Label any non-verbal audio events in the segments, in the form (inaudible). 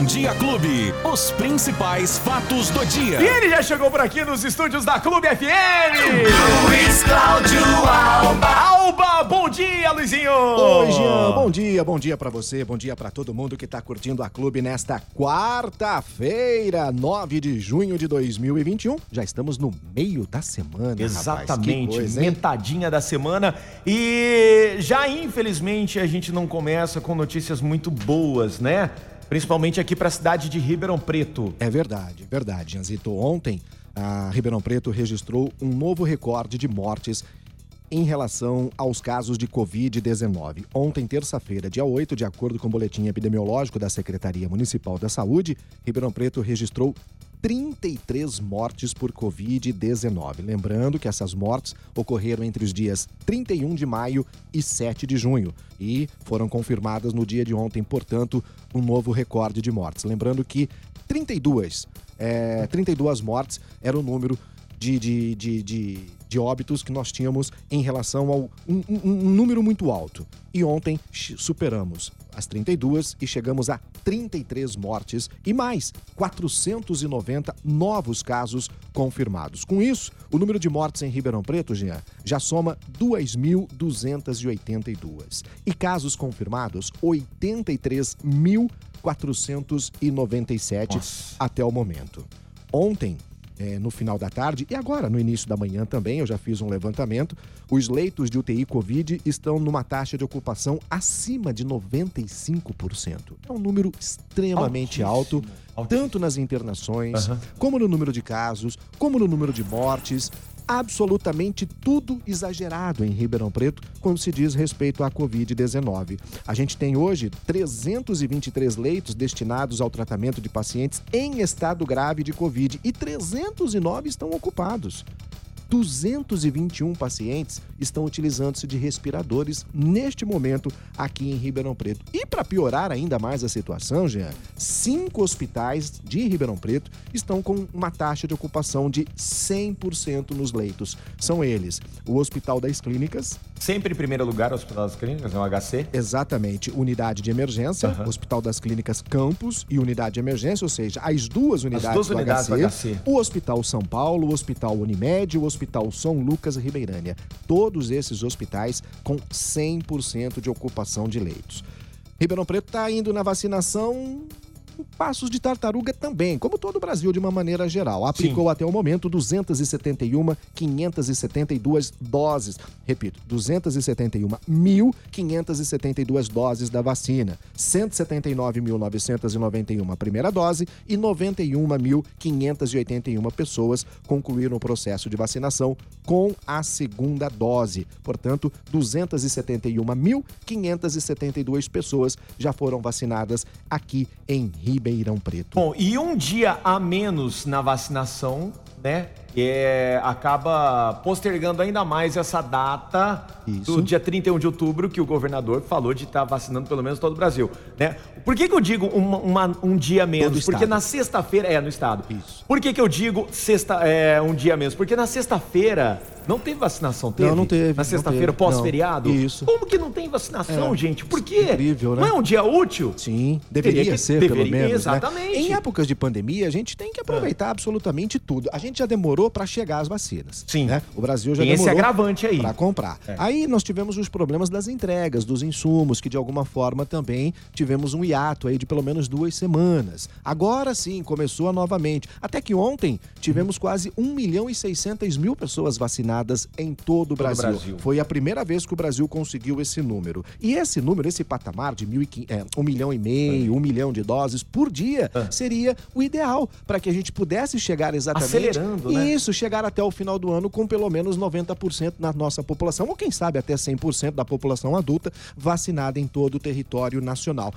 Bom Dia Clube. Os principais fatos do dia. E ele já chegou por aqui nos estúdios da Clube FM. Luiz Cláudio Alba. Alba, bom dia, Luizinho. Oi, Jean. Bom dia, bom dia pra você, bom dia pra todo mundo que tá curtindo a Clube nesta quarta-feira, 9 de junho de 2021. Já estamos no meio da semana, Exatamente, rapaz. Coisa, metadinha da semana. E já infelizmente a gente não começa com notícias muito boas, né? Principalmente aqui para a cidade de Ribeirão Preto. É verdade, verdade, Janzito. Ontem, a Ribeirão Preto registrou um novo recorde de mortes em relação aos casos de Covid-19. Ontem, terça-feira, dia 8, de acordo com o boletim epidemiológico da Secretaria Municipal da Saúde, Ribeirão Preto registrou 33 mortes por Covid-19. Lembrando que essas mortes ocorreram entre os dias 31 de maio e 7 de junho e foram confirmadas no dia de ontem, portanto, um novo recorde de mortes. Lembrando que 32, é, 32 mortes era o número de, de, de, de, de óbitos que nós tínhamos em relação ao um, um- um número muito alto. E ontem superamos as 32 e chegamos a 33 mortes e mais 490 novos casos confirmados. Com isso, o número de mortes em Ribeirão Preto, Jean, já soma 2.282. E casos confirmados, 83.497 Nossa. até o momento. Ontem, eh, no final da tarde e agora no início da manhã também, eu já fiz um levantamento. Os leitos de UTI Covid estão numa taxa de ocupação acima de 95%. É um número extremamente alto, Altíssimo, altíssimo. tanto nas internações, Aham. como no número de casos, como no número de mortes. Absolutamente tudo exagerado em Ribeirão Preto quando se diz respeito à Covid-19. A gente tem hoje 323 leitos destinados ao tratamento de pacientes em estado grave de Covid e 309 estão ocupados. 221 pacientes estão utilizando-se de respiradores neste momento aqui em Ribeirão Preto. E para piorar ainda mais a situação, Jean, cinco hospitais de Ribeirão Preto estão com uma taxa de ocupação de 100% nos leitos. São eles o Hospital das Clínicas, Sempre em primeiro lugar, o Hospital das Clínicas, é um HC. exatamente Unidade de Emergência, Aham. Hospital das Clínicas Campos e Unidade de Emergência, ou seja, as duas unidades, duas do, unidades do HC, HC. o Hospital São Paulo, o Hospital Unimed, o Hospital São Lucas Ribeirânia. Todos esses hospitais com 100% de ocupação de leitos. Ribeirão Preto está indo na vacinação passos de tartaruga também, como todo o Brasil de uma maneira geral. Aplicou até o momento 271.572 doses. Repito, 271.572 doses da vacina. 179.991 a primeira dose e 91.581 pessoas concluíram o processo de vacinação com a segunda dose. Portanto, 271.572 pessoas já foram vacinadas aqui em Ribeirão Preto. Bom, e um dia a menos na vacinação, né? É, acaba postergando ainda mais essa data Isso. do dia 31 de outubro, que o governador falou de estar vacinando pelo menos todo o Brasil. Né? Por que, que eu digo uma- uma- um dia menos? Porque na sexta-feira. É, no estado. Isso. Por que, que eu digo sexta, é, um dia menos? Porque na sexta-feira não teve vacinação, teve? Não, não teve, Na sexta-feira, pós-feriado? Isso. Como que não tem vacinação, É, gente? Por quê? incrível, né? Não é um dia útil? Sim, deveria que- ser, deveria, pelo menos. né? exatamente. Em épocas de pandemia, a gente tem que aproveitar absolutamente tudo. A gente já demorou para chegar às vacinas. Sim. né? O Brasil já Tem esse demorou agravante aí. para comprar. É. Aí nós tivemos os problemas das entregas, dos insumos, que de alguma forma também tivemos um hiato aí de pelo menos duas semanas. Agora sim, começou novamente. Até que ontem tivemos quase 1 milhão e 600 mil pessoas vacinadas em todo o Brasil. Brasil. Foi a primeira vez que o Brasil conseguiu esse número. E esse número, esse patamar de 1.500, é, 1 milhão e meio, 1 milhão de doses por dia, Ah. seria o ideal para que a gente pudesse chegar exatamente. Acelerando, né? Isso, chegar até o final do ano com pelo menos 90% da nossa população, ou quem sabe até 100% da população adulta vacinada em todo o território nacional.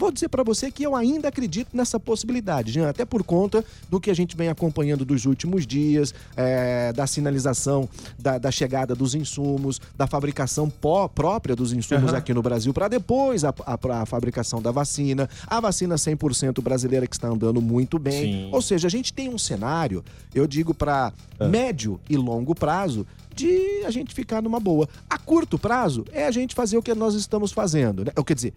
Vou dizer para você que eu ainda acredito nessa possibilidade, Jean, até por conta do que a gente vem acompanhando dos últimos dias, é, da sinalização da, da chegada dos insumos, da fabricação pó- própria dos insumos Aham. aqui no Brasil, para depois a, a- a fabricação da vacina, a vacina 100% brasileira que está andando muito bem. Sim. Ou seja, a gente tem um cenário, eu digo para Ah. médio e longo prazo, de a gente ficar numa boa. A curto prazo é a gente fazer o que nós estamos fazendo, né? Quer dizer,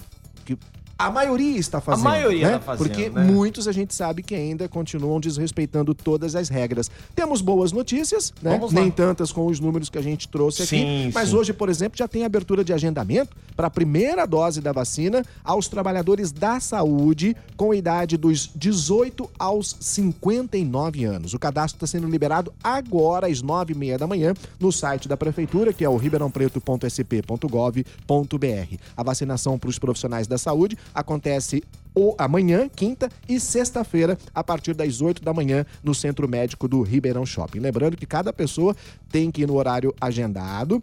que a maioria está fazendo. maioria né? está fazendo, Porque né? muitos a gente sabe que ainda continuam desrespeitando todas as regras. Temos boas notícias, né? Nem tantas com os números que a gente trouxe aqui. Sim, mas sim. hoje, por exemplo, já tem abertura de agendamento para a primeira dose da vacina aos trabalhadores da saúde com idade dos 18 aos 59 anos. O cadastro está sendo liberado agora às 9h30 da manhã no site da Prefeitura, que é o ribeirãopreto.sp.gov.br. A vacinação para os profissionais da saúde acontece o, amanhã, quinta e sexta-feira, a partir das 8 da manhã, no Centro Médico do Ribeirão Shopping. Lembrando que cada pessoa tem que ir no horário agendado.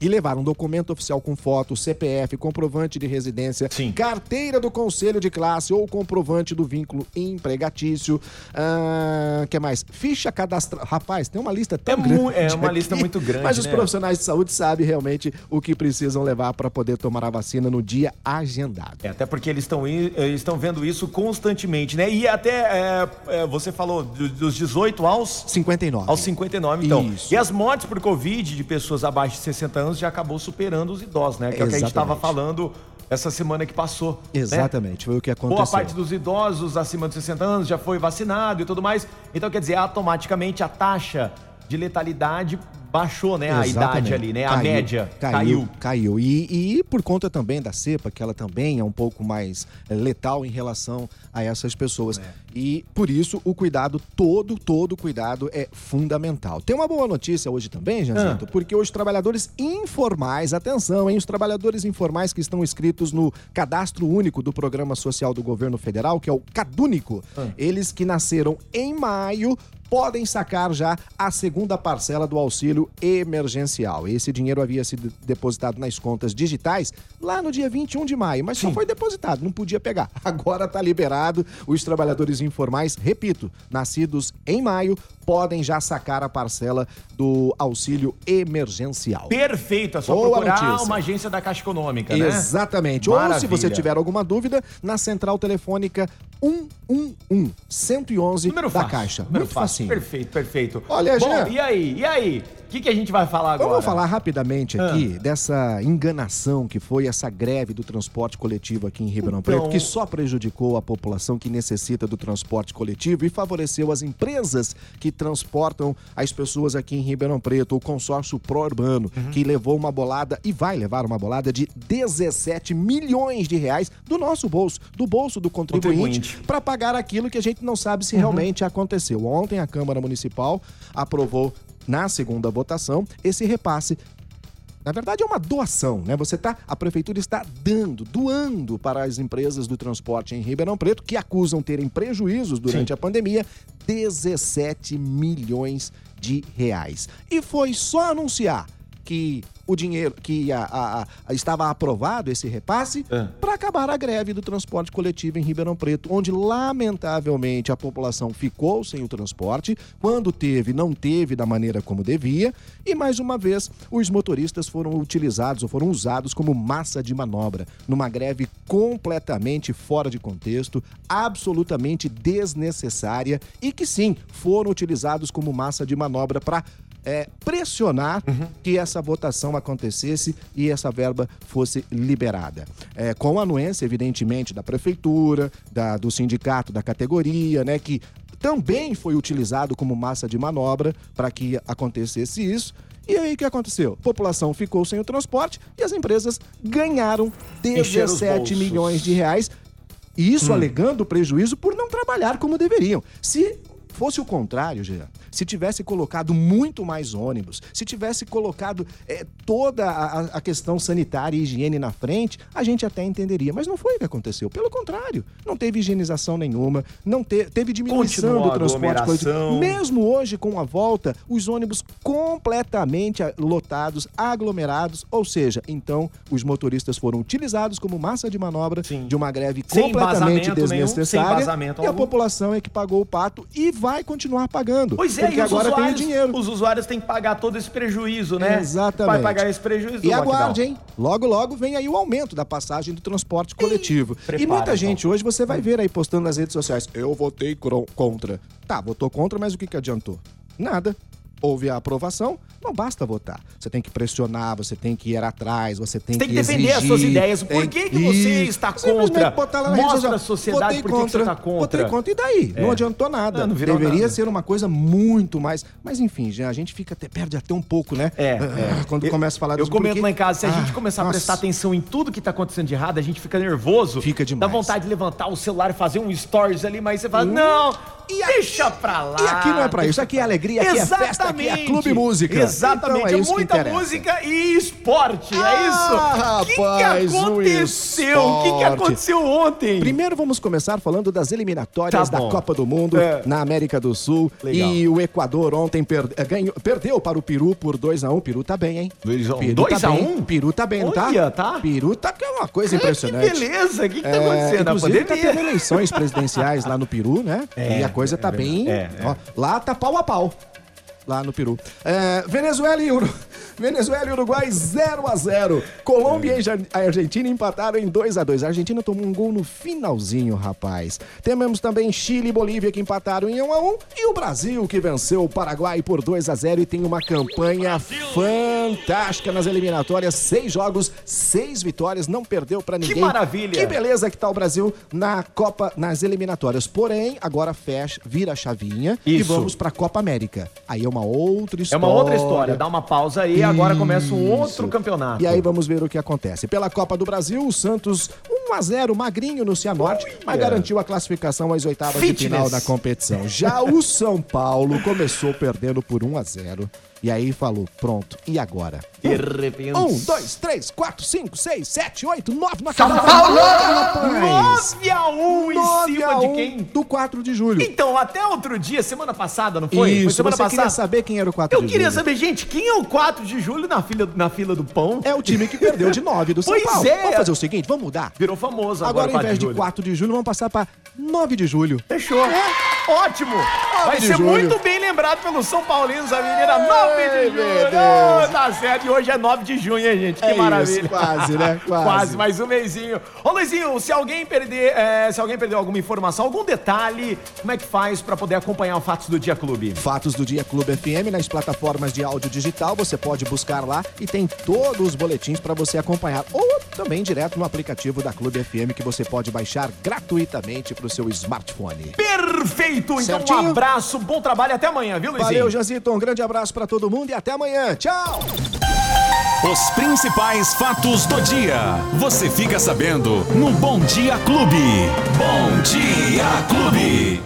E levar um documento oficial com foto, CPF, comprovante de residência, Sim. carteira do conselho de classe ou comprovante do vínculo empregatício. Ah, que mais? Ficha cadastral. Rapaz, tem uma lista tão É grande. é uma aqui, lista muito grande, Mas os né? profissionais de saúde sabem realmente o que precisam levar para poder tomar a vacina no dia agendado. É, até porque eles estão eh, estão vendo isso constantemente, né? E até é, você falou do- dos 18 aos 59. aos 59, então. Isso. E as mortes por Covid de pessoas abaixo de 60 anos já acabou superando os idosos, né? Que é o que a gente estava falando essa semana que passou. né? Exatamente, foi o que aconteceu. Boa parte dos idosos acima de 60 anos já foi vacinado e tudo mais. Então, quer dizer, automaticamente a taxa de letalidade baixou, né? A idade ali, né? a Caiu, média caiu. caiu. Caiu. E, e por conta também da cepa, que ela também é um pouco mais eh, letal em relação a essas pessoas. É. E por isso o cuidado, todo, todo cuidado é fundamental. Tem uma boa notícia hoje também, Janzito, Ah. porque os trabalhadores informais, atenção, hein? Os trabalhadores informais que estão inscritos no cadastro único do Programa Social do Governo Federal, que é o Cadúnico, Ah. eles que nasceram em maio podem sacar já a segunda parcela do auxílio emergencial. Esse dinheiro havia sido depositado nas contas digitais lá no dia 21 de maio, mas só Sim. foi depositado, não podia pegar. (laughs) Agora está liberado. Os trabalhadores informais, repito, nascidos em maio, podem já sacar a parcela do auxílio emergencial. Perfeito, é só Boa procurar notícia. uma agência da Caixa Econômica, né? Exatamente. Ou se Maravilha. você tiver alguma dúvida, na central telefônica 111 111 Número da fácil. Caixa. Número Muito fácil. facinho. Perfeito, perfeito. Olha, Bom, Jean. e aí? E aí? O que, que a gente vai falar agora? Vamos falar rapidamente aqui Ah. dessa enganação que foi essa greve do transporte coletivo aqui em Ribeirão Então- Preto, que só prejudicou a população que necessita do transporte coletivo e favoreceu as empresas que transportam as pessoas aqui em Ribeirão Preto, o consórcio pró-urbano, Uhum. que levou uma bolada e vai levar uma bolada de 17 milhões de reais do nosso bolso, do bolso do contribuinte, Contribuinte. para pagar aquilo que a gente não sabe se realmente aconteceu. Ontem a Câmara Municipal aprovou na segunda votação esse repasse na verdade, é uma doação, né? Você tá, a prefeitura está dando, doando para as empresas do transporte em Ribeirão Preto que acusam terem prejuízos durante Sim. a pandemia, 17 milhões de reais. E foi só anunciar que o dinheiro que a- a- a- estava aprovado esse repasse É. para acabar a greve do transporte coletivo em Ribeirão Preto, onde lamentavelmente a população ficou sem o transporte, quando teve, não teve da maneira como devia, e mais uma vez os motoristas foram utilizados ou foram usados como massa de manobra, numa greve completamente fora de contexto, absolutamente desnecessária e que sim, foram utilizados como massa de manobra para é, pressionar que essa votação acontecesse e essa verba fosse liberada. É, com a anuência, evidentemente, da prefeitura, da- do sindicato, da categoria, né, que também foi utilizado como massa de manobra para que acontecesse isso. E aí o que aconteceu? A população ficou sem o transporte e as empresas ganharam Encheram os 17 bolsos. milhões de reais e isso Hum. alegando prejuízo por não trabalhar como deveriam. Se fosse o contrário, Jean, se tivesse colocado muito mais ônibus, se tivesse colocado é, toda a, a questão sanitária e higiene na frente, a gente até entenderia. Mas não foi o que aconteceu. Pelo contrário, não teve higienização nenhuma, não te- teve diminuição Continuou do transporte coletivo. Mesmo hoje, com a volta, os ônibus completamente lotados, aglomerados, ou seja, então os motoristas foram utilizados como massa de manobra Sim. de uma greve Sem completamente nenhum, desnecessária. embasamento e a população é que pagou o pato e vai continuar pagando. Pois é, porque e os agora tem o usuários, dinheiro. os usuários têm que pagar todo esse prejuízo, né? Exatamente. Vai pagar esse prejuízo E aguarde, hein? Logo, logo vem aí o aumento da passagem do transporte coletivo. e prepara, muita então. gente hoje você vai ver aí postando nas redes sociais: eu votei contra. Tá, votou contra, mas o que, que adiantou? Nada. Houve a aprovação, Não basta votar. Você tem que pressionar, você tem que ir atrás, você tem, Você tem que que defender as exigir, suas ideias. Por tem- que que você está contra? botar lá na Mostra social, à sociedade por que você contra, tá contra. Votei contra. E daí? Não adiantou nada. Não, não virou Deveria nada. ser uma coisa muito mais. Mas enfim, já a gente fica até, perde até um pouco, né? É, Ah, é. Quando Eu- começa a falar Eu comento porque- lá em casa, se a gente Ah, começar a nossa. prestar atenção em tudo que tá acontecendo de errado, a gente fica nervoso. Fica demais. Dá vontade de levantar o celular e fazer um stories ali, mas você fala, não, E aqui- deixa pra lá. E aqui não é pra isso, aqui é alegria, aqui é festa, aqui é clube música. Exatamente, Então é é muita música e esporte, é Ah, isso? O que, que rapaz, o aconteceu? O que, que aconteceu ontem? Primeiro vamos começar falando das eliminatórias Tá da. Copa do Mundo É. na América do Sul. Legal. E o Equador ontem per- eh, ganhou- perdeu para o Peru por 2x1. Peru tá bem, hein? Dois a um. Peru Dois tá a bem. um? Peru tá bem, não tá? Olha, tá. Peru tá que é uma coisa Ai, impressionante. Que beleza, o que, que tá É, acontecendo? na inclusive tá tendo eleições presidenciais lá no Peru, né? É, e a coisa é tá bem. É, é. ó, lá tá pau a pau. Lá no Peru. É, Venezuela e Uru... Venezuela e Uruguai 0 a 0 Colômbia e Jar- a Argentina empataram em 2 a 2 A Argentina tomou um gol no finalzinho, rapaz. Temos também Chile e Bolívia que empataram em 1 a 1 E o Brasil que venceu o Paraguai por 2 a 0 e tem uma campanha fantástica nas eliminatórias. Seis jogos, seis vitórias, não perdeu pra ninguém. maravilha! Que beleza que tá o Brasil na Copa, nas eliminatórias. Porém, agora fecha, vira a chavinha e Isso. vamos pra Copa América. Aí é uma outra É história. uma outra história. Dá uma pausa aí, agora começa um outro campeonato. E aí vamos ver o que acontece. Pela Copa do Brasil, o Santos 1 a 0 magrinho no Cianorte, mas garantiu a classificação às oitavas de Fitness. final da competição. Já o São Paulo começou perdendo por 1 a 0 e aí falou, pronto, e agora? De repente. Um, dois, três, quatro, cinco, seis, sete, oito, nove, não São Paulo! 9 a 1 em 9 cima de 1 quem? Do 4 de julho. Então, até outro dia, semana passada, não foi? foi Isso, semana você queria passada. saber quem era o 4 Eu de queria julho. saber, gente, quem é o 4 de julho na fila, na fila do pão? É o time que perdeu de 9 do São Pois Paulo. é. Vamos fazer o seguinte, vamos mudar. Virou famoso Agora, agora, ao 4 invés de de julho. 4 de julho, vamos passar pra 9 de julho. Fechou. Ótimo. Vai ser julho. muito bem lembrado pelos São Paulinos, a menina 9 de. Oh, tá certo. E hoje é 9 de junho, hein, gente? Que É isso, maravilha. quase, né? (laughs) Quase. Quase, mais um mêsinho. Ô, Luizinho, se alguém perder, é, se alguém perdeu alguma informação, algum detalhe, como é que faz pra poder acompanhar o Fatos do Dia Clube? Fatos do Dia Clube FM nas plataformas de áudio digital, você pode buscar lá e tem todos os boletins para você acompanhar. Ou também direto no aplicativo da Clube FM que você pode baixar gratuitamente para o seu smartphone. Perfeito! Então Certinho? um abraço, bom trabalho até amanhã, viu, Luizinho? Valeu, Jazito. Um grande abraço para todo mundo e até amanhã. Tchau! Os principais fatos do dia. Você fica sabendo no Bom Dia Clube. Bom Dia Clube.